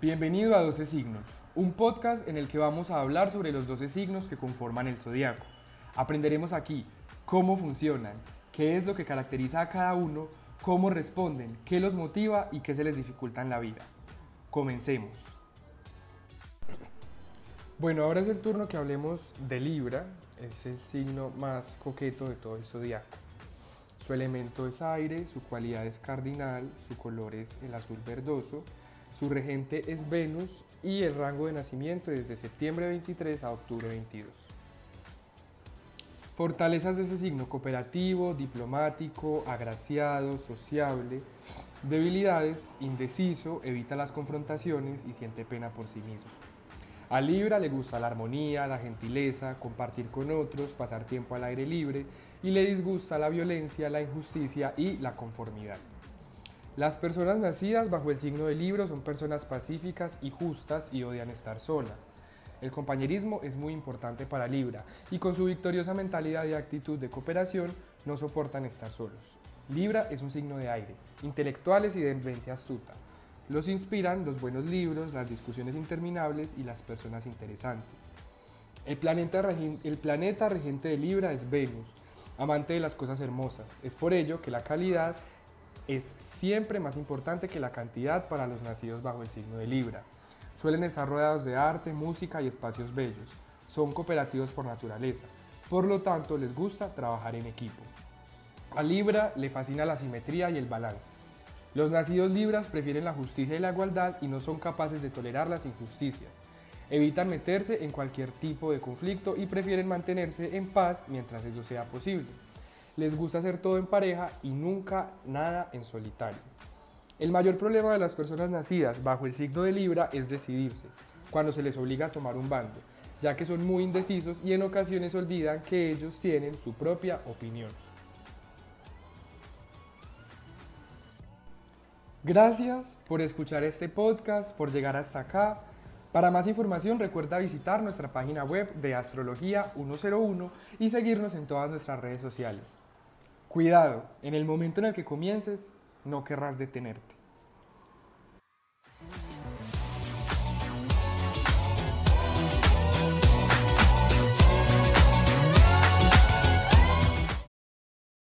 Bienvenido a 12 signos, un podcast en el que vamos a hablar sobre los 12 signos que conforman el zodiaco. Aprenderemos aquí cómo funcionan, qué es lo que caracteriza a cada uno, cómo responden, qué los motiva y qué se les dificulta en la vida. Comencemos. Bueno, ahora es el turno que hablemos de Libra, es el signo más coqueto de todo el zodiaco. Su elemento es aire, su cualidad es cardinal, su color es el azul verdoso, su regente es Venus y el rango de nacimiento es de septiembre 23 a octubre 22. Fortalezas de ese signo, cooperativo, diplomático, agraciado, sociable. Debilidades, indeciso, evita las confrontaciones y siente pena por sí mismo. A Libra le gusta la armonía, la gentileza, compartir con otros, pasar tiempo al aire libre y le disgusta la violencia, la injusticia y la conformidad. Las personas nacidas bajo el signo de Libra son personas pacíficas y justas y odian estar solas. El compañerismo es muy importante para Libra y con su victoriosa mentalidad y actitud de cooperación no soportan estar solos. Libra es un signo de aire, intelectuales y de mente astuta. Los inspiran los buenos libros, las discusiones interminables y las personas interesantes. El planeta, el planeta regente de Libra es Venus, amante de las cosas hermosas. Es por ello que la calidad es siempre más importante que la cantidad para los nacidos bajo el signo de Libra. Suelen estar rodeados de arte, música y espacios bellos. Son cooperativos por naturaleza. Por lo tanto, les gusta trabajar en equipo. A Libra le fascina la simetría y el balance. Los nacidos libras prefieren la justicia y la igualdad y no son capaces de tolerar las injusticias. Evitan meterse en cualquier tipo de conflicto y prefieren mantenerse en paz mientras eso sea posible. Les gusta hacer todo en pareja y nunca nada en solitario. El mayor problema de las personas nacidas bajo el signo de Libra es decidirse, cuando se les obliga a tomar un bando, ya que son muy indecisos y en ocasiones olvidan que ellos tienen su propia opinión. Gracias por escuchar este podcast, por llegar hasta acá. Para más información recuerda visitar nuestra página web de Astrología 101 y seguirnos en todas nuestras redes sociales. Cuidado, en el momento en el que comiences, no querrás detenerte.